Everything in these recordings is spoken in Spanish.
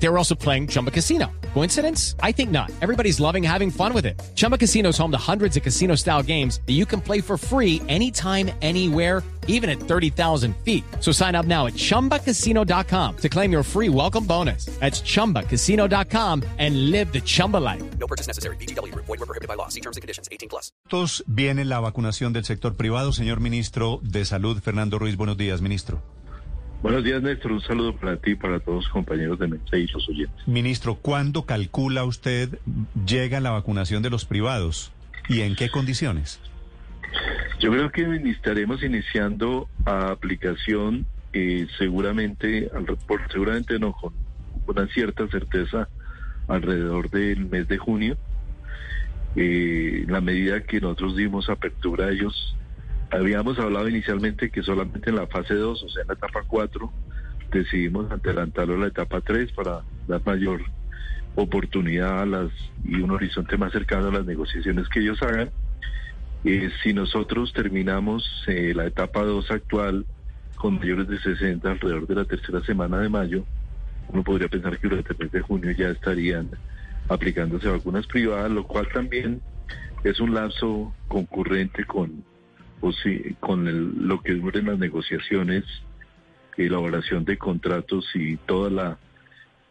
They were also playing Chumba Casino. Coincidence? I think not. Everybody's loving having fun with it. Chumba Casino is home to hundreds of casino style games that you can play for free anytime, anywhere, even at 30,000 feet. So sign up now at chumbacasino.com to claim your free welcome bonus. That's chumbacasino.com and live the Chumba life. No purchase necessary. BGW. Void were prohibited by law. See terms and conditions. 18 plus. Entonces, viene la vacunación del sector privado. Señor ministro de Salud, Fernando Ruiz, buenos días, ministro. Buenos días, Néstor. Un saludo para ti y para todos los compañeros de mesa y los oyentes. Ministro, ¿cuándo calcula usted llega la vacunación de los privados y en qué condiciones? Yo creo que estaremos iniciando a aplicación eh, seguramente, al- por, seguramente no, con una cierta certeza alrededor del mes de junio. Eh, la medida que nosotros dimos apertura a ellos, habíamos hablado inicialmente que solamente en la fase 2, o sea, en la etapa 4, decidimos adelantarlo a la etapa 3 para dar mayor oportunidad a las y un horizonte más cercano a las negociaciones que ellos hagan. Eh, si nosotros terminamos eh, la etapa 2 actual con mayores de 60 alrededor de la tercera semana de mayo, uno podría pensar que durante el mes de junio ya estarían aplicándose vacunas privadas, lo cual también es un lapso concurrente con, con el- lo que duren las negociaciones, elaboración de contratos y toda la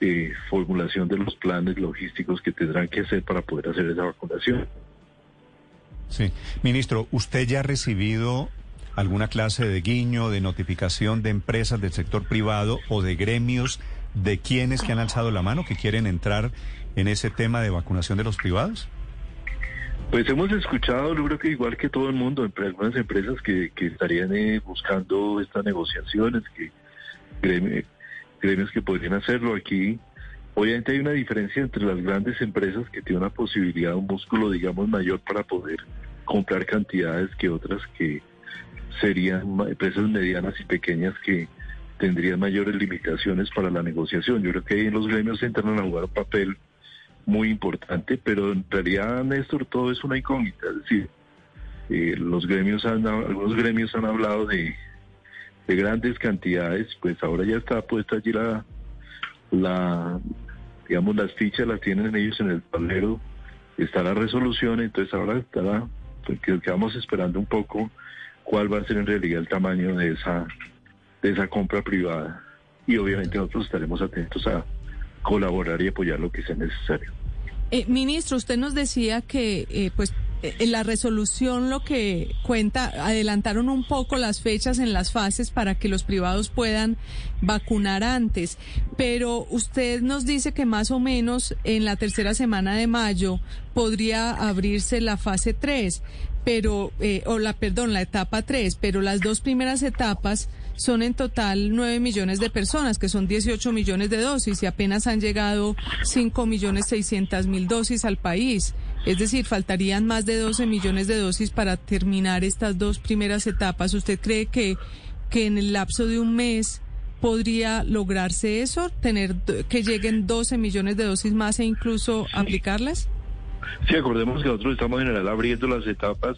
eh, formulación de los planes logísticos que tendrán que hacer para poder hacer esa vacunación. Sí. Ministro, ¿usted ya ha recibido alguna clase de guiño, de notificación de empresas del sector privado o de gremios de quienes que han alzado la mano que quieren entrar en ese tema de vacunación de los privados? Pues hemos escuchado, yo creo que igual que todo el mundo, algunas empresas que, que estarían eh, buscando estas negociaciones, que gremi- gremios que podrían hacerlo aquí. Obviamente hay una diferencia entre las grandes empresas que tienen una posibilidad, un músculo, digamos, mayor para poder comprar cantidades que otras que serían empresas medianas y pequeñas que tendrían mayores limitaciones para la negociación. Yo creo que ahí en los gremios entran a jugar un papel muy importante, pero en realidad, Néstor, todo es una incógnita. Es decir, eh, los gremios han, algunos gremios han hablado de, de grandes cantidades, pues ahora ya está puesta allí la, la, digamos, las fichas las tienen ellos en el tablero, está la resolución, entonces ahora estará, pues, que quedamos esperando un poco cuál va a ser en realidad el tamaño de esa, de esa compra privada. Y obviamente nosotros estaremos atentos a colaborar y apoyar lo que sea necesario. Eh, ministro, usted nos decía que, eh, pues, eh, en la resolución lo que cuenta, adelantaron un poco las fechas en las fases para que los privados puedan vacunar antes, pero usted nos dice que más o menos en la tercera semana de mayo podría abrirse la fase 3, pero, eh, o la, perdón, la etapa 3, pero las dos primeras etapas son en total 9 millones de personas, que son 18 millones de dosis, y apenas han llegado 5 millones 600 mil dosis al país. Es decir, faltarían más de 12 millones de dosis para terminar estas dos primeras etapas. ¿Usted cree que, que en el lapso de un mes podría lograrse eso, tener que lleguen 12 millones de dosis más e incluso aplicarlas? Sí, acordemos que nosotros estamos en general abriendo las etapas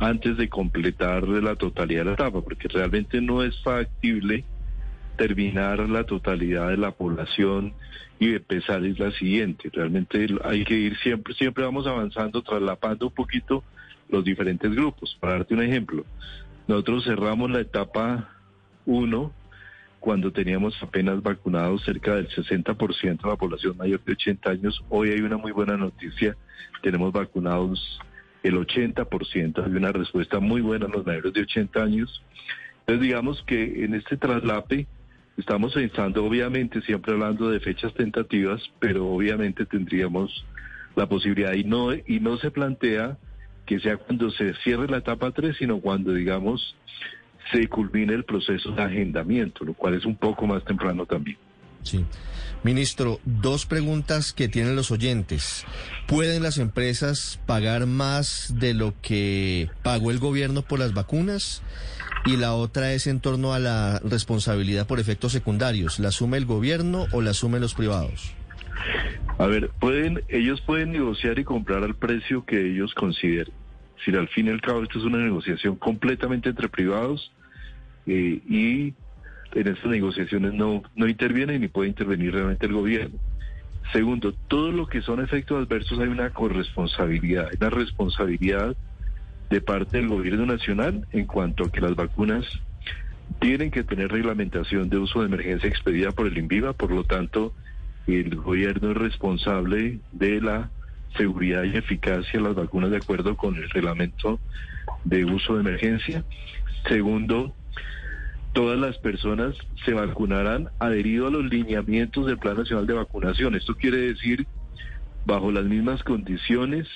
antes de completar la totalidad de la etapa, porque realmente no es factible terminar la totalidad de la población y empezar es la siguiente. Realmente hay que ir siempre, siempre vamos avanzando, traslapando un poquito los diferentes grupos. Para darte un ejemplo, nosotros cerramos la etapa 1 cuando teníamos apenas vacunados cerca del 60% de la población mayor de 80 años. Hoy hay una muy buena noticia, tenemos vacunados el 80%, hay una respuesta muy buena a los mayores de 80 años. Entonces digamos que en este traslape estamos pensando, obviamente, siempre hablando de fechas tentativas, pero obviamente tendríamos la posibilidad y no, y no se plantea que sea cuando se cierre la etapa 3, sino cuando, digamos, se culmine el proceso de agendamiento, lo cual es un poco más temprano también. Sí. Ministro, dos preguntas que tienen los oyentes. ¿Pueden las empresas pagar más de lo que pagó el gobierno por las vacunas? Y la otra es en torno a la responsabilidad por efectos secundarios. ¿La asume el gobierno o la asumen los privados? A ver, pueden, ellos pueden negociar y comprar al precio que ellos consideren. Si al fin y al cabo esto es una negociación completamente entre privados eh, y en estas negociaciones no, no interviene ni puede intervenir realmente el gobierno. Segundo, todo lo que son efectos adversos hay una corresponsabilidad, hay una responsabilidad de parte del gobierno nacional en cuanto a que las vacunas tienen que tener reglamentación de uso de emergencia expedida por el INVIVA, por lo tanto, el gobierno es responsable de la seguridad y eficacia de las vacunas de acuerdo con el reglamento de uso de emergencia. Segundo, todas las personas se vacunarán adherido a los lineamientos del Plan Nacional de Vacunación. Esto quiere decir bajo las mismas condiciones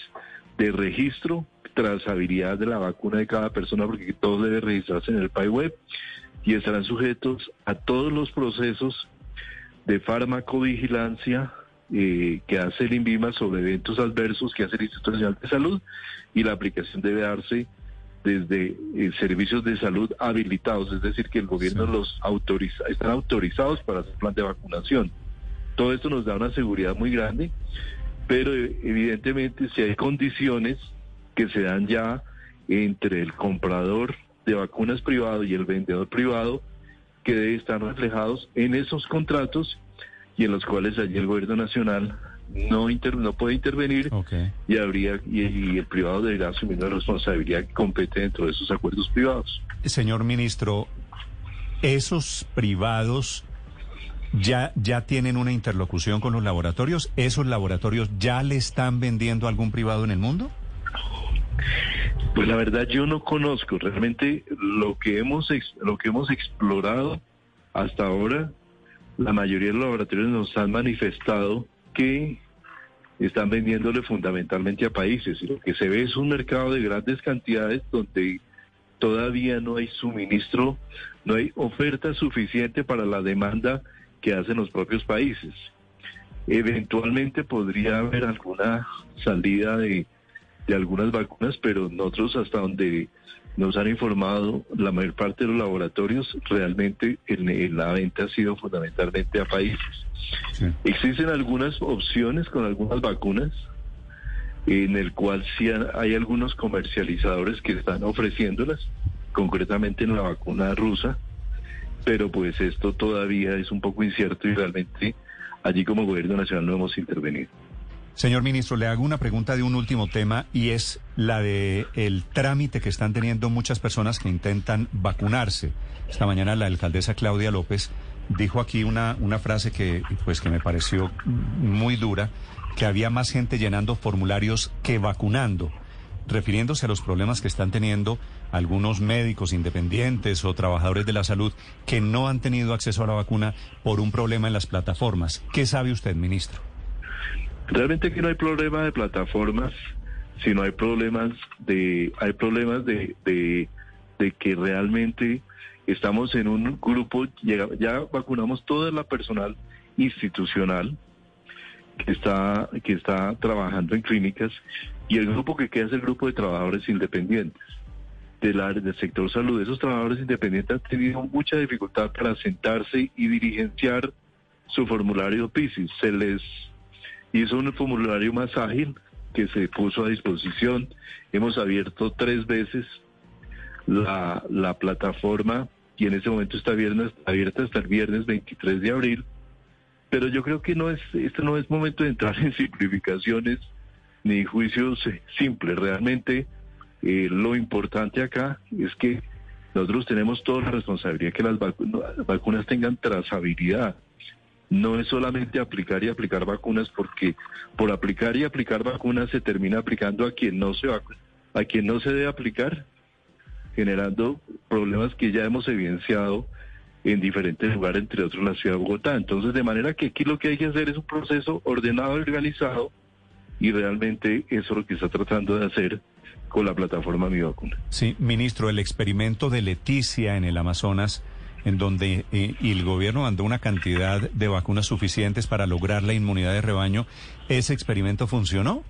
de registro, trazabilidad de la vacuna de cada persona, porque todo debe registrarse en el PAI web y estarán sujetos a todos los procesos de farmacovigilancia eh, que hace el INVIMA sobre eventos adversos que hace el Instituto Nacional de Salud y la aplicación debe darse desde eh, servicios de salud habilitados, es decir, que el gobierno los autoriza, están autorizados para hacer plan de vacunación. Todo esto nos da una seguridad muy grande, pero eh, evidentemente si hay condiciones que se dan ya entre el comprador de vacunas privado y el vendedor privado, que deben estar reflejados en esos contratos y en los cuales allí el gobierno nacional no inter, no puede intervenir y habría y, el privado deberá asumir la responsabilidad que compete dentro de esos acuerdos privados. Señor ministro, esos privados ya ya tienen una interlocución con los laboratorios. ¿Esos laboratorios ya le están vendiendo a algún privado en el mundo? Pues la verdad yo no conozco realmente lo que hemos lo que hemos explorado hasta ahora. La mayoría de los laboratorios nos han manifestado que están vendiéndole fundamentalmente a países. Y lo que se ve es un mercado de grandes cantidades donde todavía no hay suministro, no hay oferta suficiente para la demanda que hacen los propios países. Eventualmente podría haber alguna salida de, de algunas vacunas, pero nosotros hasta donde nos han informado la mayor parte de los laboratorios, realmente en, la venta ha sido fundamentalmente a países. Existen algunas opciones con algunas vacunas, en el cual sí hay algunos comercializadores que están ofreciéndolas, concretamente en la vacuna rusa, pero pues esto todavía es un poco incierto y realmente allí como gobierno nacional no hemos intervenido. Señor ministro, le hago una pregunta de un último tema y es la de el trámite que están teniendo muchas personas que intentan vacunarse. Esta mañana la alcaldesa Claudia López dijo aquí una, una frase que pues que me pareció muy dura, que había más gente llenando formularios que vacunando, refiriéndose a los problemas que están teniendo algunos médicos independientes o trabajadores de la salud que no han tenido acceso a la vacuna por un problema en las plataformas. ¿Qué sabe usted, ministro? Realmente aquí no hay problema de plataformas, sino hay problemas de, hay problemas de, de, que realmente estamos en un grupo, ya, vacunamos toda la personal institucional que está, que está trabajando en clínicas y el grupo que queda es el grupo de trabajadores independientes del, del sector salud. Esos trabajadores independientes han tenido mucha dificultad para sentarse y dirigenciar su formulario PISIS. Se les hizo un formulario más ágil que se puso a disposición. Hemos abierto tres veces la, la plataforma y en este momento está abierta hasta el viernes 23 de abril. Pero yo creo que no es, este no es momento de entrar en simplificaciones ni juicios simples. Realmente eh, lo importante acá es que nosotros tenemos toda la responsabilidad que las vacunas tengan trazabilidad no es solamente aplicar y aplicar vacunas, porque por aplicar y aplicar vacunas se termina aplicando a quien no se a quien no se debe aplicar, generando problemas que ya hemos evidenciado en diferentes lugares, entre otros la ciudad de Bogotá. Entonces, de manera que aquí lo que hay que hacer es un proceso ordenado y organizado, y realmente eso es lo que está tratando de hacer con la plataforma Mi Vacuna. Sí, ministro, el experimento de Leticia en el Amazonas en donde eh, el gobierno mandó una cantidad de vacunas suficientes para lograr la inmunidad de rebaño. ¿Ese experimento funcionó?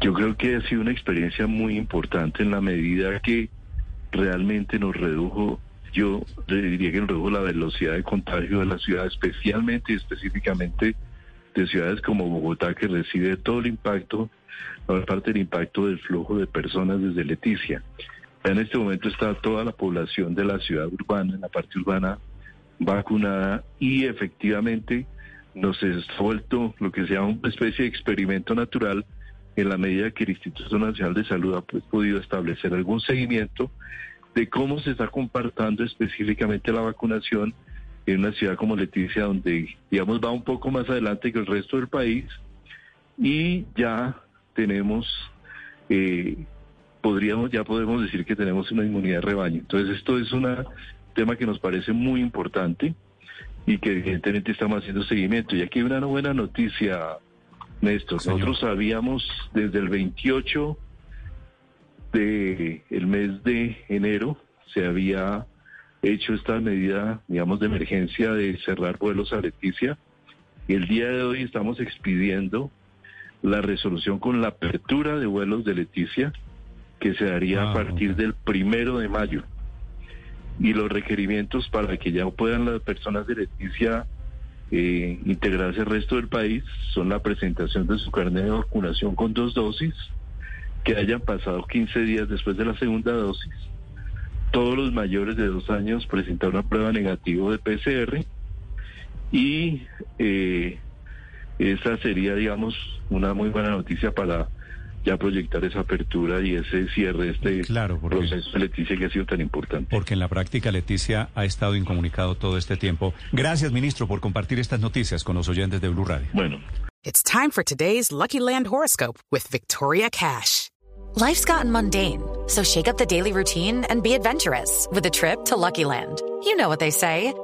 Yo creo que ha sido una experiencia muy importante en la medida que realmente nos redujo, yo diría que nos redujo la velocidad de contagio de la ciudad, especialmente y específicamente de ciudades como Bogotá, que recibe todo el impacto, parte del impacto del flujo de personas desde Leticia. En este momento está toda la población de la ciudad urbana, en la parte urbana, vacunada y efectivamente nos ha vuelto lo que se llama una especie de experimento natural en la medida que el Instituto Nacional de Salud ha pues, podido establecer algún seguimiento de cómo se está compartiendo específicamente la vacunación en una ciudad como Leticia, donde, digamos, va un poco más adelante que el resto del país. Y ya tenemos, eh, podríamos, ya podemos decir que tenemos una inmunidad de rebaño. Entonces, esto es un tema que nos parece muy importante y que evidentemente estamos haciendo seguimiento. Y aquí hay una buena noticia, Néstor. Nosotros sabíamos desde el 28 de el mes de enero se había hecho esta medida, digamos, de emergencia de cerrar vuelos a Leticia. Y el día de hoy estamos expidiendo la resolución con la apertura de vuelos de Leticia, que se daría a ah, partir del primero de mayo. Y los requerimientos para que ya puedan las personas de Leticia eh, integrarse al resto del país son la presentación de su carnet de vacunación con dos dosis, que hayan pasado 15 días después de la segunda dosis todos los mayores de dos años presentar una prueba negativa de PCR y eh, esa sería, digamos, una muy buena noticia para ya proyectar esa apertura y ese cierre de este claro, proceso de Leticia que ha sido tan importante. Porque en la práctica Leticia ha estado incomunicado todo este tiempo. Gracias, ministro, por compartir estas noticias con los oyentes de Blue Radio. Bueno. It's time for today's Lucky Land horoscope with Victoria Cash. Life's gotten mundane, so shake up the daily routine and be adventurous with a trip to Lucky Land. You know what they say.